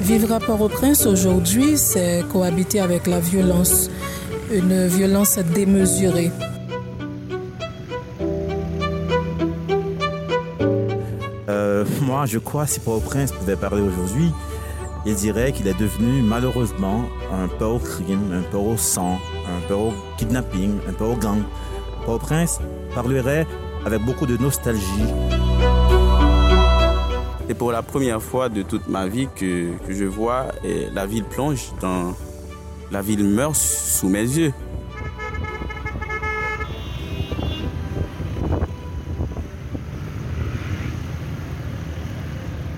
Vivre à Port-au-Prince aujourd'hui, c'est cohabiter avec la violence, une violence démesurée. Euh, moi, je crois, si Port-au-Prince pouvait parler aujourd'hui, il dirait qu'il est devenu malheureusement un peu au crime, un peu au sang, un peu au kidnapping, un peu au gang. Port-au-Prince parlerait avec beaucoup de nostalgie. C'est pour la première fois de toute ma vie que, que je vois eh, la ville plonge dans... La ville meurt sous mes yeux.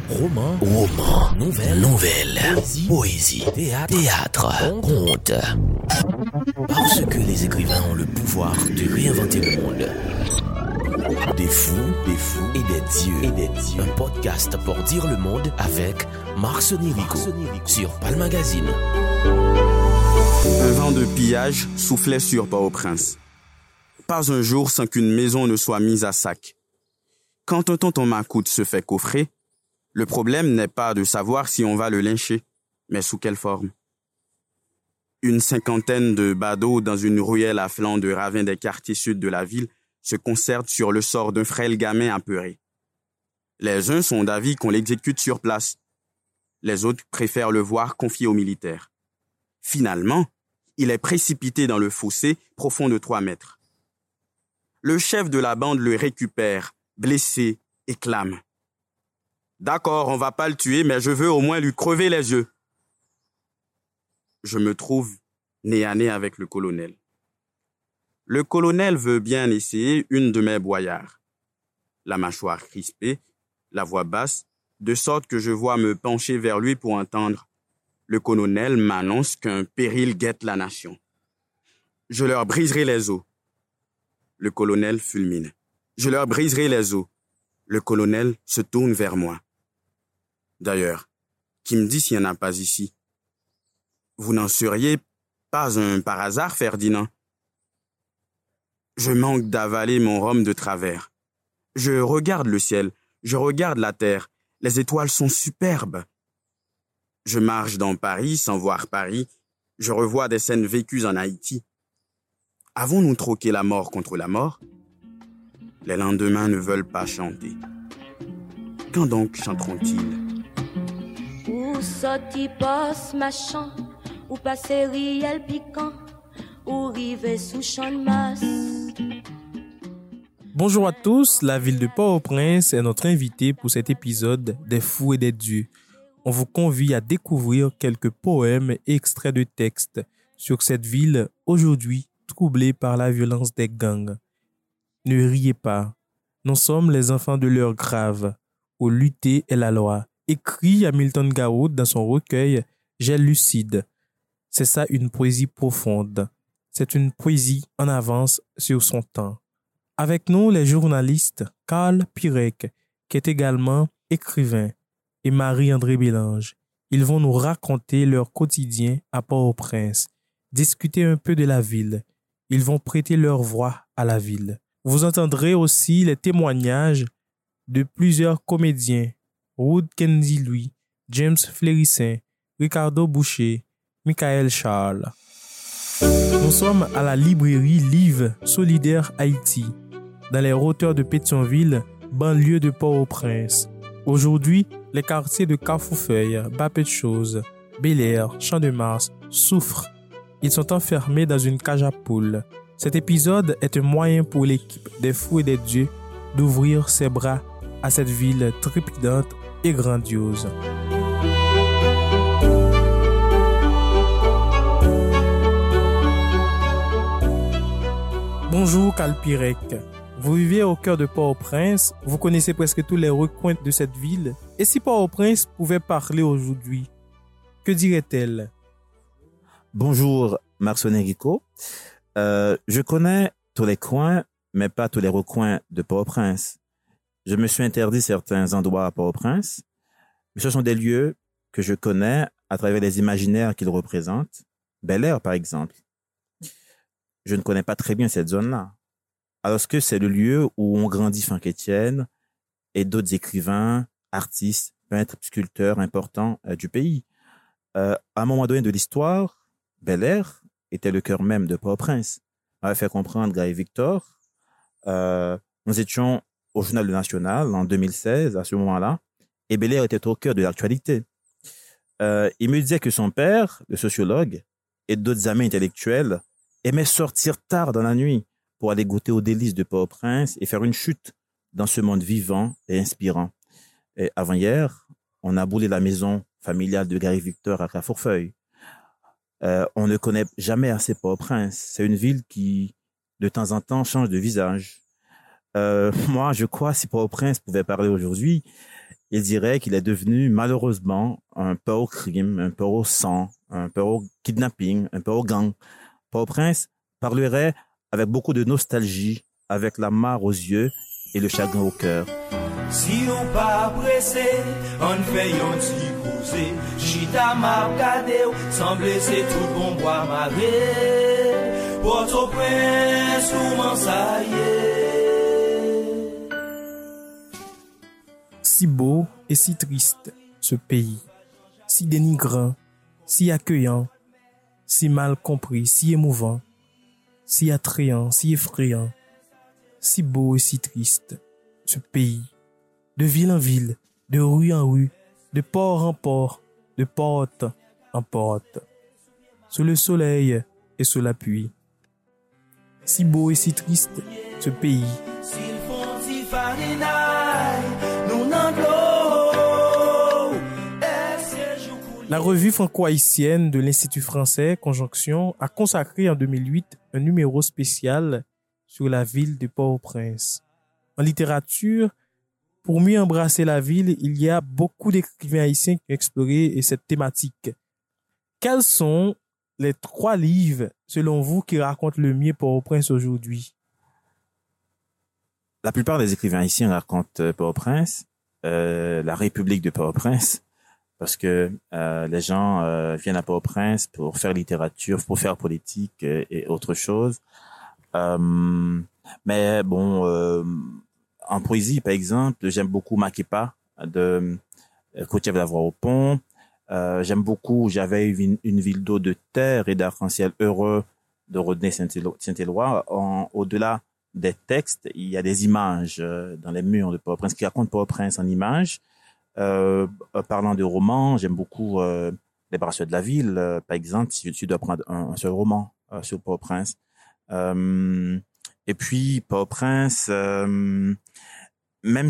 Roman, roman, nouvelle, nouvelle, poésie, poésie. Théâtre, théâtre, conte. Parce que les écrivains ont le pouvoir de réinventer le monde. Des fous, des fous et des dieux. Et des dieux. Un podcast pour dire le monde avec Marc Sonirico sur Palm Magazine. Un vent de pillage soufflait sur Port-au-Prince. Pas un jour sans qu'une maison ne soit mise à sac. Quand un tonton Macoute se fait coffrer, le problème n'est pas de savoir si on va le lyncher, mais sous quelle forme. Une cinquantaine de badauds dans une ruelle à flanc de ravin des quartiers sud de la ville se concertent sur le sort d'un frêle gamin apeuré. Les uns sont d'avis qu'on l'exécute sur place. Les autres préfèrent le voir confié aux militaires. Finalement, il est précipité dans le fossé profond de trois mètres. Le chef de la bande le récupère, blessé, et clame. D'accord, on va pas le tuer, mais je veux au moins lui crever les yeux. Je me trouve nez à nez avec le colonel. Le colonel veut bien essayer une de mes boyards. La mâchoire crispée, la voix basse, de sorte que je vois me pencher vers lui pour entendre. Le colonel m'annonce qu'un péril guette la nation. Je leur briserai les os. Le colonel fulmine. Je leur briserai les os. Le colonel se tourne vers moi. D'ailleurs, qui me dit s'il n'y en a pas ici? Vous n'en seriez pas un par hasard, Ferdinand? Je manque d'avaler mon rhum de travers. Je regarde le ciel, je regarde la terre, les étoiles sont superbes. Je marche dans Paris sans voir Paris, je revois des scènes vécues en Haïti. Avons-nous troqué la mort contre la mort? Les lendemains ne veulent pas chanter. Quand donc chanteront-ils? Machin, ou riel piquant, sous masse. Bonjour à tous, la ville de Port-au-Prince est notre invité pour cet épisode des fous et des dieux. On vous convie à découvrir quelques poèmes et extraits de textes sur cette ville aujourd'hui troublée par la violence des gangs. Ne riez pas, nous sommes les enfants de l'heure grave, où lutter est la loi écrit Hamilton Garwood dans son recueil J'ai lucide. C'est ça une poésie profonde. C'est une poésie en avance sur son temps. Avec nous, les journalistes Karl Pirek, qui est également écrivain, et Marie-André Bélange. Ils vont nous raconter leur quotidien à Port-au-Prince, discuter un peu de la ville. Ils vont prêter leur voix à la ville. Vous entendrez aussi les témoignages de plusieurs comédiens Wood Kennedy Louis, James Flérissin, Ricardo Boucher, Michael Charles. Nous sommes à la librairie Live Solidaire Haïti, dans les hauteurs de Pétionville, banlieue de Port-au-Prince. Aujourd'hui, les quartiers de Carrefourfeuille, Bas-Chose, Bel Air, Champ-de-Mars souffrent. Ils sont enfermés dans une cage à poules. Cet épisode est un moyen pour l'équipe des fous et des dieux d'ouvrir ses bras à cette ville trépidante et grandiose. Bonjour Calpirec. Vous vivez au cœur de Port-au-Prince, vous connaissez presque tous les recoins de cette ville. Et si Port-au-Prince pouvait parler aujourd'hui, que dirait-elle? Bonjour Marceau Rico. Euh, je connais tous les coins, mais pas tous les recoins de Port-au-Prince. Je me suis interdit certains endroits à Port-au-Prince, mais ce sont des lieux que je connais à travers les imaginaires qu'ils représentent. Bel Air, par exemple. Je ne connais pas très bien cette zone-là. Alors que c'est le lieu où on grandit Franck Étienne et d'autres écrivains, artistes, peintres, sculpteurs importants euh, du pays. Euh, à un moment donné de l'histoire, Bel Air était le cœur même de Port-au-Prince. On avait fait comprendre Guy Victor. Euh, nous étions au Journal National en 2016, à ce moment-là, et Bel Air était au cœur de l'actualité. Il me disait que son père, le sociologue, et d'autres amis intellectuels aimaient sortir tard dans la nuit pour aller goûter aux délices de Port-au-Prince et faire une chute dans ce monde vivant et inspirant. Avant-hier, on a boulé la maison familiale de Gary Victor à Carrefourfeuille. Euh, on ne connaît jamais assez Port-au-Prince. C'est une ville qui, de temps en temps, change de visage. Euh, moi, je crois, si Port-au-Prince pouvait parler aujourd'hui, il dirait qu'il est devenu malheureusement un peu au crime, un peu au sang, un peu au kidnapping, un peu au gang. Port-au-Prince parlerait avec beaucoup de nostalgie, avec la mare aux yeux et le chagrin au cœur. Si on pas pressé, on fait un petit causé. Chita m'a regardé, semble c'est tout bon bois maré. Port-au-Prince, comment ça y est? Si beau et si triste, ce pays. Si dénigrant, si accueillant, si mal compris, si émouvant, si attrayant, si effrayant, si beau et si triste, ce pays. De ville en ville, de rue en rue, de port en port, de porte en porte, sous le soleil et sous la pluie. Si beau et si triste, ce pays. La revue franco-haïtienne de l'Institut français Conjonction a consacré en 2008 un numéro spécial sur la ville de Port-au-Prince. En littérature, pour mieux embrasser la ville, il y a beaucoup d'écrivains haïtiens qui ont exploré cette thématique. Quels sont les trois livres, selon vous, qui racontent le mieux Port-au-Prince aujourd'hui? La plupart des écrivains haïtiens racontent euh, Port-au-Prince, euh, la République de Port-au-Prince, parce que euh, les gens euh, viennent à Port-au-Prince pour faire littérature, pour faire politique euh, et autre chose. Euh, mais bon, euh, en poésie, par exemple, j'aime beaucoup Makepa de euh, Côtier de la Voix au Pont. Euh, j'aime beaucoup J'avais une, ville d'eau, de terre et d'arc-en-ciel heureux de Rodney Saint-Éloi. Au-delà des textes, il y a des images euh, dans les murs de Port-au-Prince qui racontent Port-au-Prince en images. Euh, parlant de romans, j'aime beaucoup euh, Les Brasseurs de la Ville, euh, par exemple, si tu dois prendre un, seul roman sur Port-au-Prince. Et puis, Port-au-Prince, même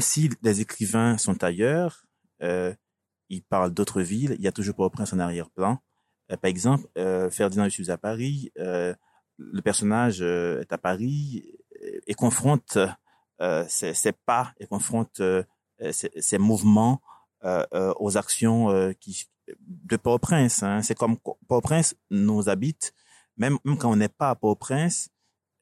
si les écrivains sont ailleurs, ils parlent d'autres villes, il y a toujours Port-au-Prince en arrière-plan. Par exemple, Ferdinand de Suze à Paris, le personnage est à Paris et confronte euh, ses, ses pas et confronte euh, ses, ses mouvements aux actions euh, qui, de Port-au-Prince. Hein. C'est comme Port-au-Prince nous habite, même, même quand on n'est pas à Port-au-Prince,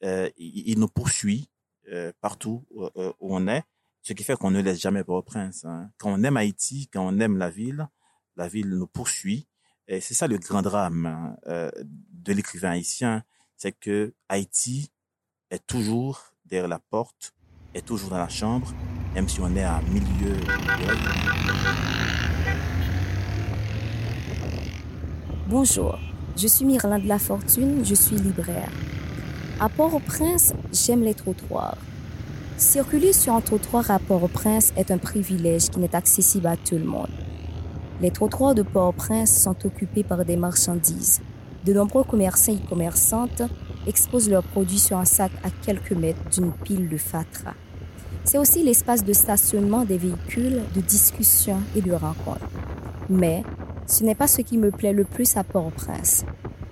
euh, il, il nous poursuit euh, partout où, euh, on est, ce qui fait qu'on ne laisse jamais Port-au-Prince. Hein. Quand on aime Haïti, quand on aime la ville, la ville nous poursuit. Et c'est ça le grand drame hein, euh, de l'écrivain haïtien, c'est que Haïti est toujours derrière la porte, est toujours dans la chambre, Bonjour, je suis Myrlin de la Fortune, je suis libraire. À Port-au-Prince, j'aime les trottoirs. Circuler sur un trottoir à Port-au-Prince est un privilège qui n'est accessible à tout le monde. Les trottoirs de Port-au-Prince sont occupés par des marchandises. De nombreux commerçants et commerçantes exposent leurs produits sur un sac à quelques mètres d'une pile de fatras. C'est aussi l'espace de stationnement des véhicules, de discussion et de rencontres. Mais ce n'est pas ce qui me plaît le plus à Port-au-Prince.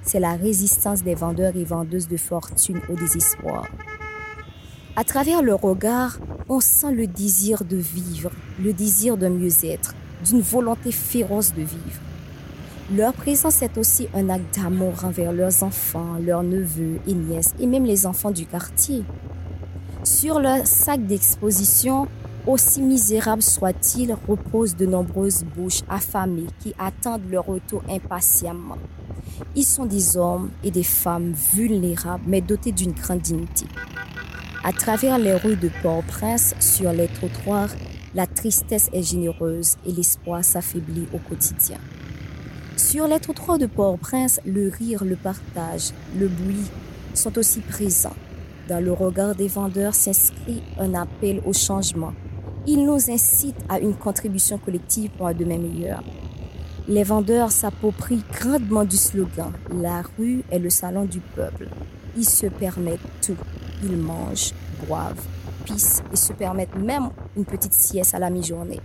C'est la résistance des vendeurs et vendeuses de fortune au désespoir. À travers leur regard, on sent le désir de vivre, le désir de mieux-être, d'une volonté féroce de vivre. Leur présence est aussi un acte d'amour envers leurs enfants, leurs neveux et nièces, et même les enfants du quartier. Sur leur sac d'exposition, aussi misérables soient-ils, reposent de nombreuses bouches affamées qui attendent leur retour impatiemment. Ils sont des hommes et des femmes vulnérables mais dotés d'une grande dignité. À travers les rues de Port-au-Prince, sur les trottoirs, La tristesse est généreuse et l'espoir s'affaiblit au quotidien. Sur les trottoirs de Port-au-Prince, le rire, le partage, le bruit sont aussi présents. Le regard des vendeurs s'inscrit un appel au changement. Ils nous incitent à une contribution collective pour un demain meilleur. Les vendeurs s'approprient grandement du slogan La rue est le salon du peuple. Ils se permettent tout. Ils mangent, boivent, pissent et se permettent même une petite sieste à la mi-journée.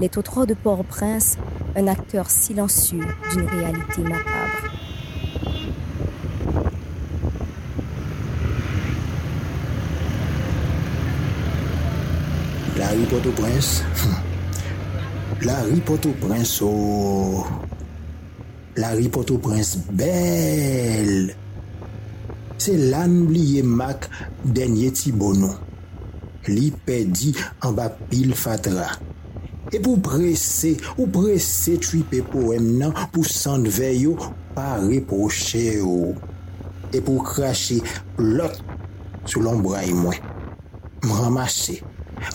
Les trottoirs de Port-au-Prince, un acteur silencieux d'une réalité macabre. ri Port-au-Prince. Hmm. La ri Port-au-Prince, oh! La ri Port-au-Prince, bel! Se lan bliye mak denye ti bonon. Li pedi an ba pil fatra. E pou presse, ou presse tripe poem nan pou san veyo pa reproche yo. E pou krashe plot sou lombra y mwen. Mramase.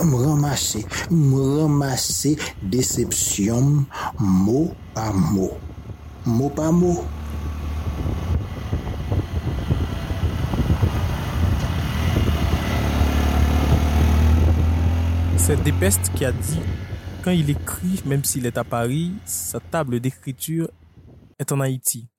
Me ramasser, me ramasser déception mot par mot. Mot par mot. C'est qui a dit quand il écrit, même s'il est à Paris, sa table d'écriture est en Haïti.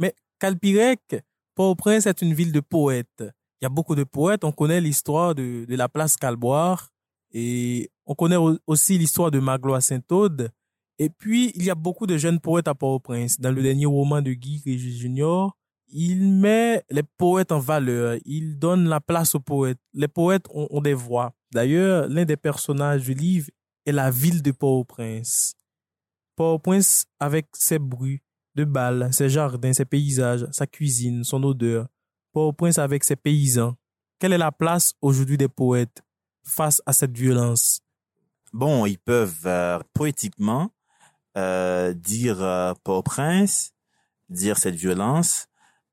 Mais Calpirec, Port-au-Prince est une ville de poètes. Il y a beaucoup de poètes. On connaît l'histoire de, de la place Calboire et on connaît au- aussi l'histoire de Magloire Saint-Aude. Et puis, il y a beaucoup de jeunes poètes à Port-au-Prince. Dans le dernier roman de Guy Régis Junior, il met les poètes en valeur. Il donne la place aux poètes. Les poètes ont, ont des voix. D'ailleurs, l'un des personnages du livre est la ville de Port-au-Prince. Port-au-Prince avec ses bruits de balles, ses jardins, ses paysages, sa cuisine, son odeur. Port-au-Prince avec ses paysans. Quelle est la place aujourd'hui des poètes? Face à cette violence? Bon, ils peuvent euh, poétiquement euh, dire euh, Port-au-Prince, dire cette violence,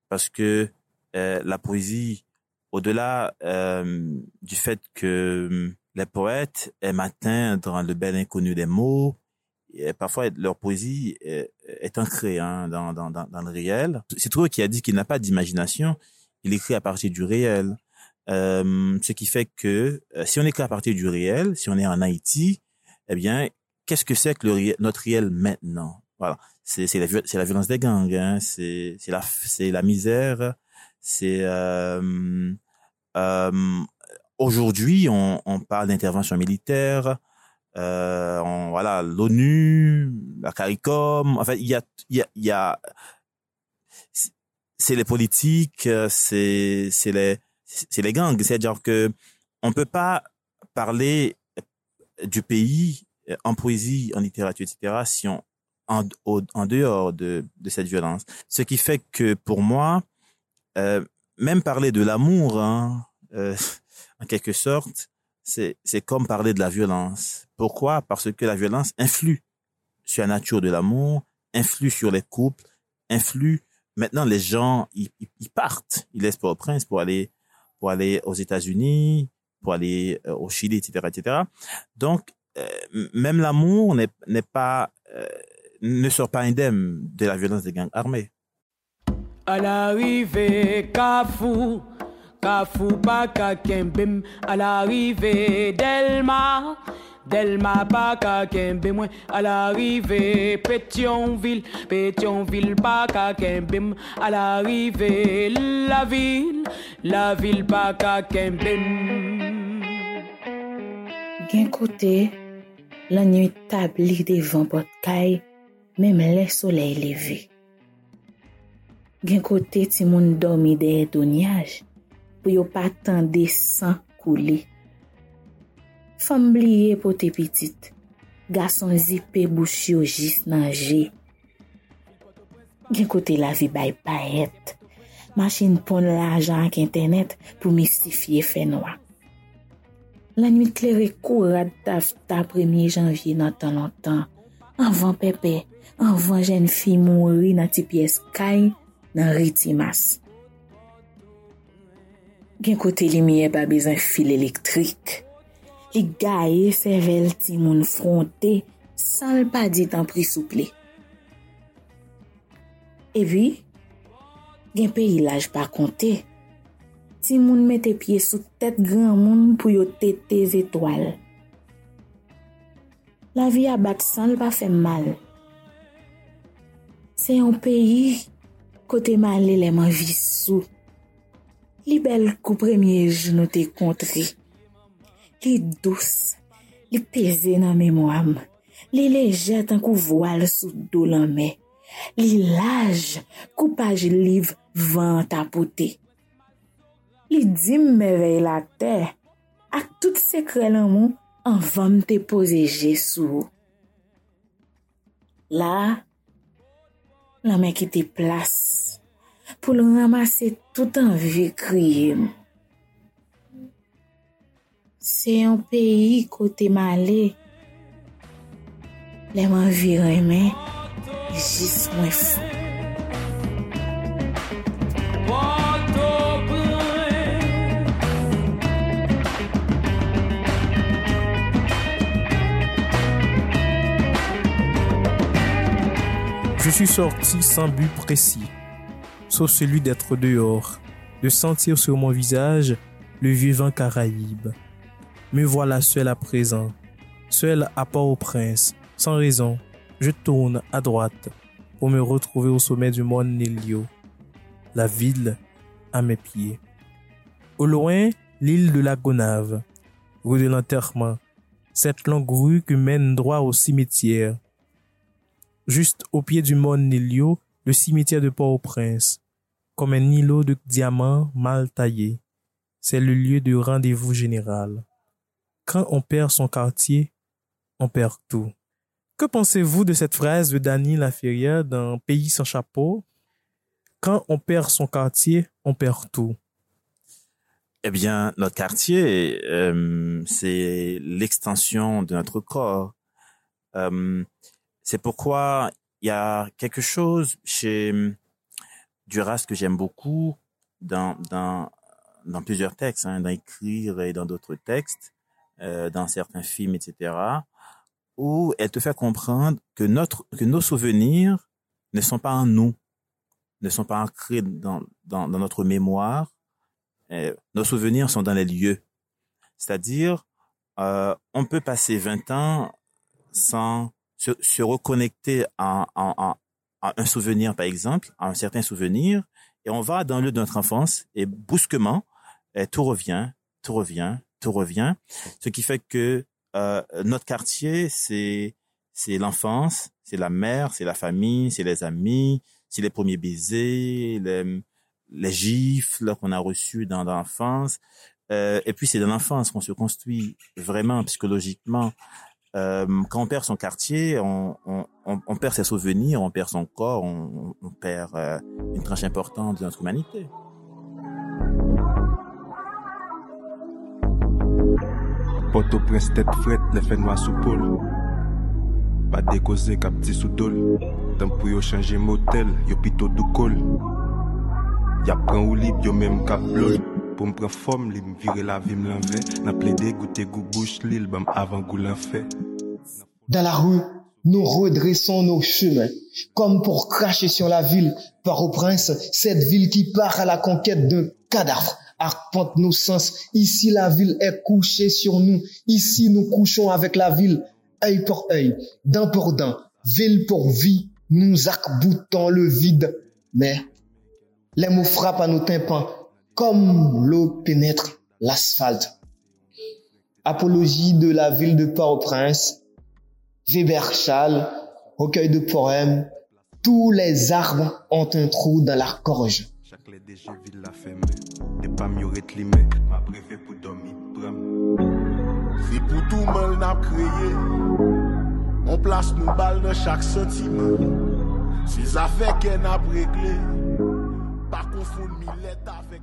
parce que euh, la poésie, au-delà euh, du fait que hum, les poètes aiment atteindre le bel inconnu des mots, et parfois leur poésie est, est ancrée hein, dans, dans, dans, le réel. C'est Trouve qui a dit qu'il n'a pas d'imagination, il écrit à partir du réel. Euh, ce qui fait que euh, si on écrit à partir du réel, si on est en Haïti, eh bien, qu'est-ce que c'est que le réel- notre réel maintenant? Voilà, c'est la la violence des gangs, hein, c'est la la misère, c'est euh, euh, aujourd'hui on, on parle d'intervention militaire, euh, on, voilà l'ONU, la CARICOM, en fait il y a il y a, il y a c'est les politiques, c'est les c'est les gangs, c'est-à-dire que on peut pas parler du pays euh, en poésie, en littérature, etc. si on en, en dehors de, de cette violence. Ce qui fait que pour moi, euh, même parler de l'amour, hein, euh, en quelque sorte, c'est comme parler de la violence. Pourquoi? Parce que la violence influe sur la nature de l'amour, influe sur les couples, influe. Maintenant, les gens, ils, ils- ils partent, ils laissent Port-au-Prince pour aller pour aller aux États-Unis, pour aller euh, au Chili, etc., etc. Donc, euh, même l'amour n'est pas euh, ne sort pas indemne de la violence des gangs armés. À l'arrivée, Kafou, Kafou pas Kakembem. À l'arrivée, Delma, Delma baka kembe mwen al arrive Petionville, Petionville baka kembe mwen al arrive La vil, la vil baka kembe mwen Gen kote, la nwi tabli devan pot kay Mem le soley leve. Gen kote ti moun domi de edonyaj Pou yo patan desan kouli fam bliye pou te pitit. Gason zipe bouch yo jis nanje. Gen kote la vi bay paet. Machin pon la ajan ak internet pou mistifiye fe noa. La nwit kleri kou rad taf ta premye janvye nan tan lontan. Anvan pepe, anvan jen fi mouri nan ti piyes kay nan riti mas. Gen kote li miye ba bezan fil elektrik. li gaye fevel ti moun fronte san l pa di tan pri souple. E vi, gen pe ilaj pa konte, ti moun mette pie sou tet gran moun pou yo tete zetwal. La vi abat san l pa fe mal. Se yon peyi kote mal eleman vi sou, li bel kou premye jounote kontri. Li dous, li peze nan memwam, li leje tan kou voal sou do lanme, li laj, koupaj liv van tapote. Li dim me vey la te, ak tout sekre lan moun, an vam te pose je sou. La, la men ki te plas, pou l ramase tout an vi kriye. Se yon peyi kote male, leman vi reme, jis mwen. Je suis sorti sans but précis sauf celui d'être dehors, de sentir sur mon visage le vieux vent caraïbe. Me voilà seul à présent, seul à Port-au-Prince, sans raison. Je tourne à droite pour me retrouver au sommet du mont Nélio, la ville à mes pieds. Au loin, l'île de la Gonave, rue de l'enterrement, cette longue rue qui mène droit au cimetière. Juste au pied du mont Nélio, le cimetière de Port-au-Prince, comme un îlot de diamants mal taillés. C'est le lieu de rendez-vous général. Quand on perd son quartier, on perd tout. Que pensez-vous de cette phrase de Dany Laferrière dans Pays sans chapeau? Quand on perd son quartier, on perd tout. Eh bien, notre quartier, euh, c'est l'extension de notre corps. Euh, c'est pourquoi il y a quelque chose chez Duras que j'aime beaucoup dans, plusieurs textes, hein, dans Écrire et dans d'autres textes, euh, dans certains films, etc., où elle te fait comprendre que, notre, que nos souvenirs ne sont pas en nous, ne sont pas ancrés dans, dans, dans notre mémoire. Euh, nos souvenirs sont dans les lieux. C'est-à-dire, euh, on peut passer 20 ans sans se, se reconnecter en, en, un souvenir, par exemple, un certain souvenir, et on va dans le lieu de notre enfance, et brusquement, et tout revient, tout revient, tout revient, ce qui fait que euh, notre quartier, c'est c'est l'enfance, c'est la mère, c'est la famille, c'est les amis, c'est les premiers baisers, les, les gifles qu'on a reçus dans, l'enfance. Euh, et puis c'est dans l'enfance qu'on se construit vraiment psychologiquement. Euh, quand on perd son quartier, on, on, on, perd ses souvenirs, on perd son corps, on, on perd euh, une tranche importante de notre humanité. Port-au-Prince tête frette, les fait noir sous pôle. Pas décausé cap petit sous dol. Tant pour yo changer motel, yo pito du col. Y'a ou libre, yo même cap blol. Pour me prendre forme, li la vie me l'envers. N'a plaidé goûter goût bouche l'île, bam avant goût l'enfer. Dans la rue, nous redressons nos chemins, comme pour cracher sur la ville, par au prince, cette ville qui part à la conquête d'un cadavre, arpente nos sens. Ici, la ville est couchée sur nous. Ici, nous couchons avec la ville, œil pour œil, dent pour dent, ville pour vie. Nous arc-boutons le vide, mais les mots frappent à nos tympans, comme l'eau pénètre l'asphalte. Apologie de la ville de Port-au-Prince, Weber Schall, recueil de poèmes, tous les arbres ont un trou dans la gorge. Chaque LDG ville la ferme, et pas mieux retlimé, ma préfet pour dormir, C'est pour tout mal n'a créé, on place nos balles dans chaque sentiment. Si ça fait qu'elle n'a réglé, pas confondre Millette avec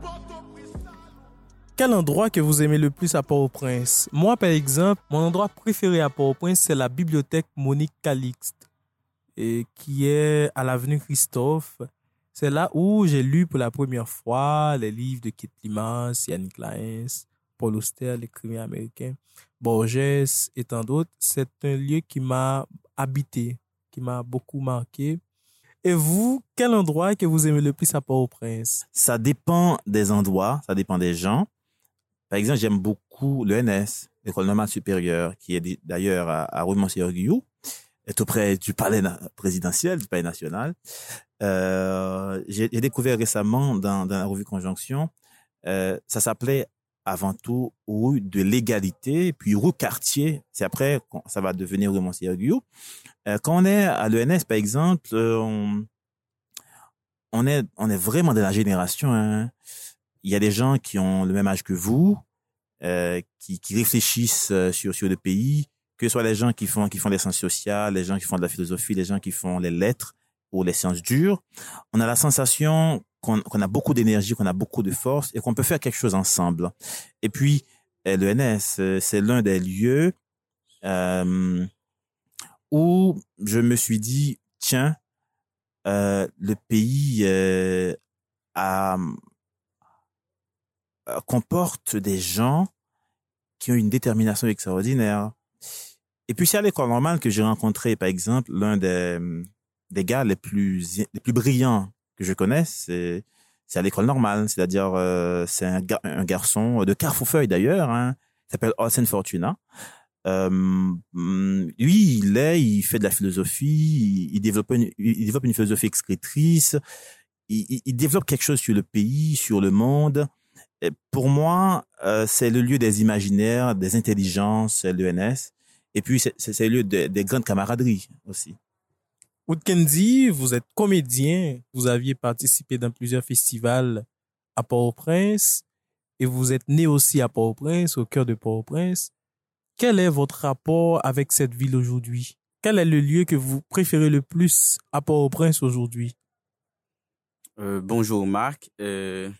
quel endroit que vous aimez le plus à Port-au-Prince? Moi, par exemple, mon endroit préféré à Port-au-Prince, c'est la bibliothèque Monique Calixte, et qui est à l'avenue Christophe. C'est là où j'ai lu pour la première fois les livres de Kit Limas, Yannick Laens, Paul Auster, l'écrivain américain, Borges et tant d'autres. C'est un lieu qui m'a habité, qui m'a beaucoup marqué. Et vous, quel endroit que vous aimez le plus à Port-au-Prince? Ça dépend des endroits, ça dépend des gens. Par exemple, j'aime beaucoup l'ENS, l'École normale supérieure, qui est d'ailleurs à, à Rouen-Guillou, est auprès du palais présidentiel, du palais national. Euh, j'ai découvert récemment dans, dans, la revue Conjonction, euh, ça s'appelait avant tout rue de l'égalité, puis rue quartier. C'est après ça va devenir rue Montserrat euh, Quand on est à l'ENS, par exemple, euh, on, on, est, on est vraiment de la génération. Hein. Il y a des gens qui ont le même âge que vous, euh, qui, qui réfléchissent euh, sur, sur le pays, que ce soit les gens qui font, qui font les sciences sociales, les gens qui font de la philosophie, les gens qui font les lettres ou les sciences dures. On a la sensation qu'on a beaucoup d'énergie, qu'on a beaucoup de force et qu'on peut faire quelque chose ensemble. Et puis, euh, l'ENS, euh, c'est l'un des lieux euh, où je me suis dit, tiens, euh, le pays euh, a, comporte des gens qui ont une détermination extraordinaire. Et puis, c'est à l'école normale que j'ai rencontré, par exemple, l'un des, des gars les plus, les plus brillants que je connais, c'est à l'école normale, c'est-à-dire euh, c'est un, un, garçon de Carrefourfeuille d'ailleurs, hein, s'appelle Olsen Fortuna. Euh, lui, il est, il fait de la philosophie, il, développe une, il développe une philosophie excrétrice, il, il, développe quelque chose sur le pays, sur le monde. Pour moi, euh, c'est le lieu des imaginaires, des intelligences, l'ENS. Et puis, c'est le lieu des grandes camaraderies aussi. Woodkendi, vous êtes comédien, vous aviez participé dans plusieurs festivals à Port-au-Prince et vous êtes né aussi à Port-au-Prince, au cœur de Port-au-Prince. Quel est votre rapport avec cette ville aujourd'hui? Quel est le lieu que vous préférez le plus à Port-au-Prince aujourd'hui? Euh, Bonjour Marc. Euh,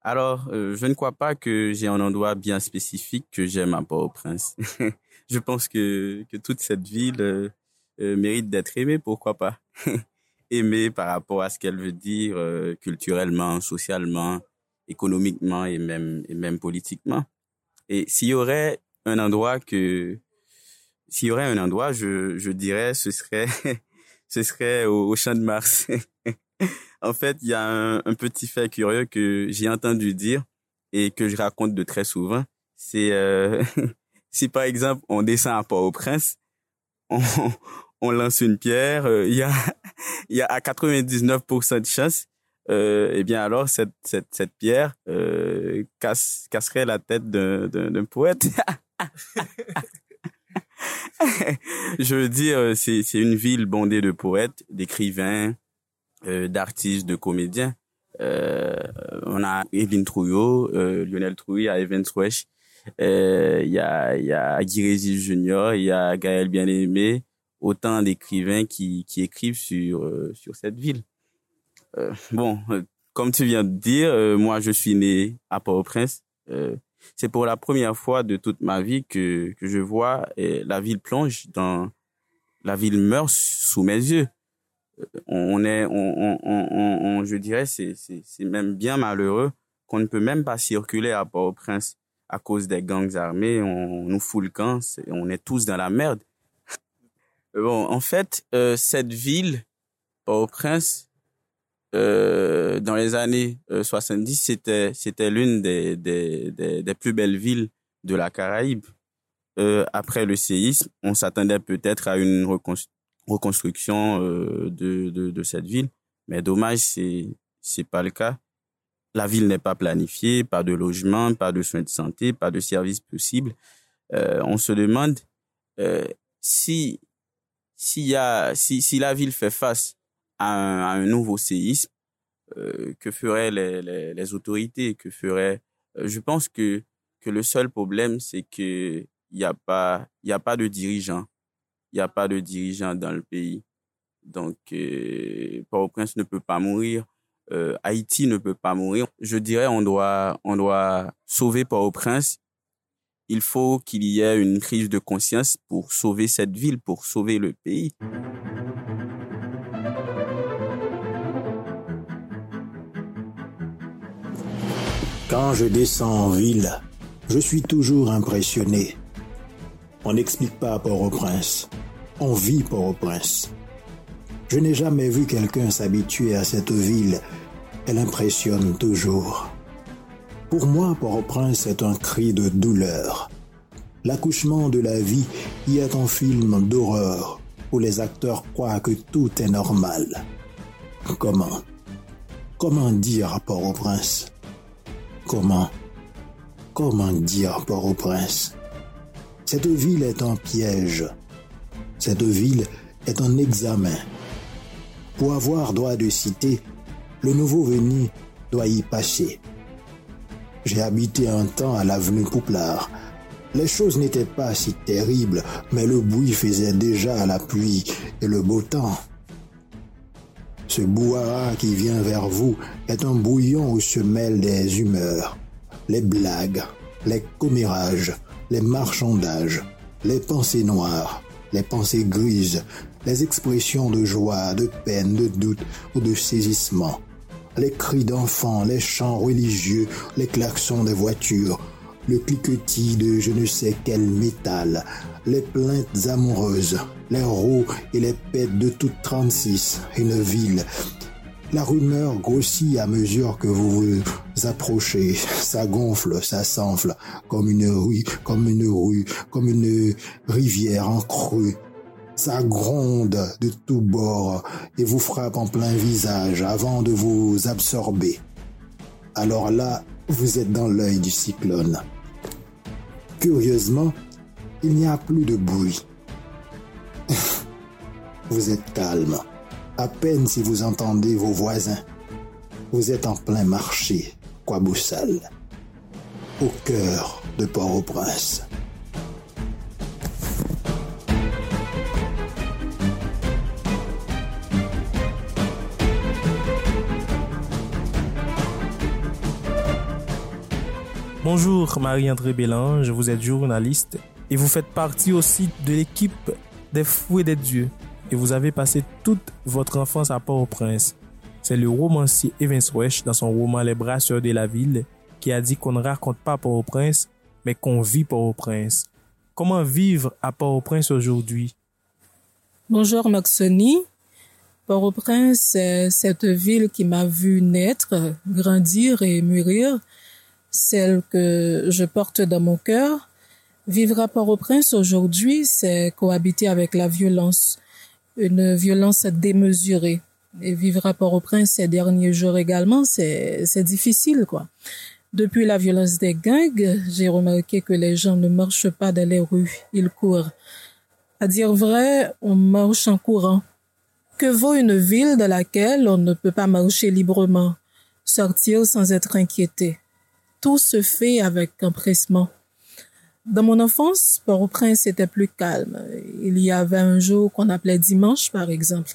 alors, euh, je ne crois pas que j'ai un endroit bien spécifique que j'aime à Port-au-Prince. je pense que, que toute cette ville euh, euh, mérite d'être aimée, pourquoi pas? Aimée par rapport à ce qu'elle veut dire euh, culturellement, socialement, économiquement et même, et même politiquement. Et s'il y aurait un endroit que, s'il y aurait un endroit, je, je dirais, ce serait, ce serait au, Champ de Mars. en fait, il y a un, un, petit fait curieux que j'ai entendu dire et que je raconte de très souvent. C'est si par exemple on descend à Port-au-Prince, on, on lance une pierre, il euh, y a il y a à 99% de chance euh, eh bien alors cette cette cette pierre euh, casse casserait la tête d'un poète. Je veux dire c'est c'est une ville bondée de poètes, d'écrivains, euh, d'artistes, de comédiens. Euh, on a Evelyne Trouillot, euh, Lionel Trouille, Evans Wesh. Il y a y a Guy Junior, il y a Gaël Bien-Aimé, autant d'écrivains qui, qui écrivent sur, euh, sur cette ville. Euh, bon, euh, comme tu viens de dire, moi je suis né à Port-au-Prince. c'est pour la première fois de toute ma vie que, que je vois la ville plonge dans la ville meurt sous mes yeux. On est, on, on, on je dirais, c'est, c'est, c'est même bien malheureux qu'on ne peut même pas circuler à Port-au-Prince à cause des gangs armés. On, nous fout le camp, on est tous dans la merde. Bon, en fait, euh, cette ville, Port-au-Prince, euh, dans les années 70, euh, c'était c'était l'une des, des, des, des, plus belles villes de la Caraïbe. Euh, après le séisme, on s'attendait peut-être à une reconstruction euh, de, de, de cette ville, mais dommage, c'est c'est pas le cas. La ville n'est pas planifiée, pas de logement, pas de soins de santé, pas de services possibles. Euh, on se demande a, si, si la ville fait face à un, nouveau séisme, euh, que feraient les, autorités, que feraient, euh, je pense que, que le seul problème, c'est que il n'y a pas, y a pas de dirigeants. Il n'y a pas de dirigeants dans le pays. Donc, euh, Port-au-Prince ne peut pas mourir. Euh, Haïti ne peut pas mourir. Je dirais, on doit, doit sauver Port-au-Prince il faut qu'il y ait une crise de conscience pour sauver cette ville, pour sauver le pays. Quand je descends en ville, Je suis toujours impressionné. On n'explique pas Port-au-Prince. On vit Port-au-Prince. Je n'ai jamais vu quelqu'un s'habituer à cette ville. Elle impressionne toujours. Pour moi, Port-au-Prince est un cri de douleur. L'accouchement de la vie y est un film d'horreur où les acteurs croient que tout est normal. Comment? Comment dire Port-au-Prince? Comment? Comment dire Port-au-Prince? Cette ville est un piège. Cette ville est un examen. Pour avoir droit de cité, le nouveau venu doit y passer. J'ai habité un temps à l'avenue Pouplard. Les choses n'étaient pas si terribles, mais le bruit faisait déjà la pluie et le beau temps. Ce bouhara qui vient vers vous est un bouillon où se mêlent des humeurs, les blagues, les commérages, les marchandages, les pensées noires, les pensées grises, les expressions de joie, de peine, de doute ou de saisissement, les cris d'enfants, les chants religieux, les klaxons des voitures, le cliquetis de je ne sais quel métal, les plaintes amoureuses, les roues et les pètes de toute 36, une ville. La rumeur grossit à mesure que vous vous approchez. Ça gonfle, ça s'enfle, comme une rue, comme une rue, comme une rivière en crue. Ça gronde de tous bords et vous frappe en plein visage avant de vous absorber. Alors là, vous êtes dans l'œil du cyclone. Curieusement, il n'y a plus de bruit. Vous êtes calme. À peine si vous entendez vos voisins. Vous êtes en plein marché, Kwaboussal, au cœur de Port-au-Prince. Bonjour Marie-André Bélange, vous êtes journaliste et vous faites partie aussi de l'équipe des Fouets des Dieux et vous avez passé toute votre enfance à Port-au-Prince. C'est le romancier Evans Wesh dans son roman Les Brasseurs de la Ville qui a dit qu'on ne raconte pas Port-au-Prince mais qu'on vit Port-au-Prince. Comment vivre à Port-au-Prince aujourd'hui? Bonjour Maxoni. Port-au-Prince, c'est cette ville qui m'a vu naître, grandir et mûrir celle que je porte dans mon cœur. Vivre à Port-au-Prince aujourd'hui, c'est cohabiter avec la violence, une violence démesurée. Et vivre à Port-au-Prince ces derniers jours également, c'est difficile, quoi. Depuis la violence des gangs, j'ai remarqué que les gens ne marchent pas dans les rues, ils courent. À dire vrai, on marche en courant. Que vaut une ville dans laquelle on ne peut pas marcher librement, sortir sans être inquiété? Tout se fait avec empressement. Dans mon enfance, Port-au-Prince était plus calme. Il y avait un jour qu'on appelait dimanche, par exemple.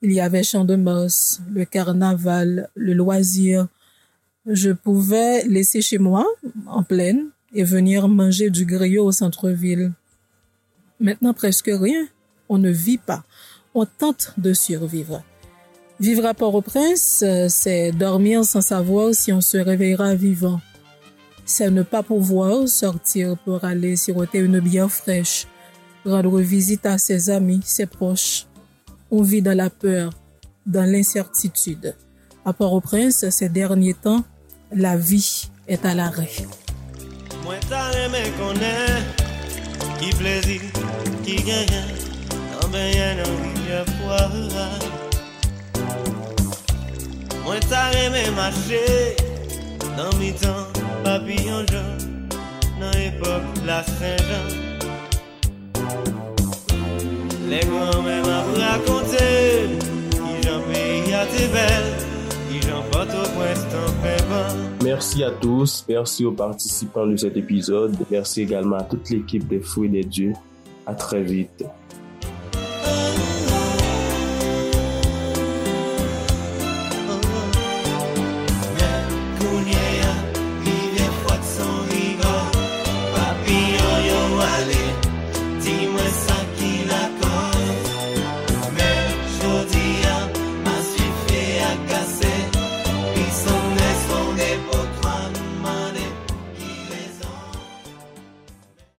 Il y avait Champ de Mars, le carnaval, le loisir. Je pouvais laisser chez moi, en pleine, et venir manger du griot au centre-ville. Maintenant, presque rien. On ne vit pas. On tente de survivre. Vivre à Port-au-Prince, c'est dormir sans savoir si on se réveillera vivant c'est ne pas pouvoir sortir pour aller siroter une bière fraîche, rendre visite à ses amis, ses proches. On vit dans la peur, dans l'incertitude. À Port-au-Prince, ces derniers temps, la vie est à l'arrêt. Moi t'as aimé connaître qui plaisir, qui Merci à tous, merci aux participants de cet épisode, merci également à toute l'équipe des Fouets des Dieux. À très vite.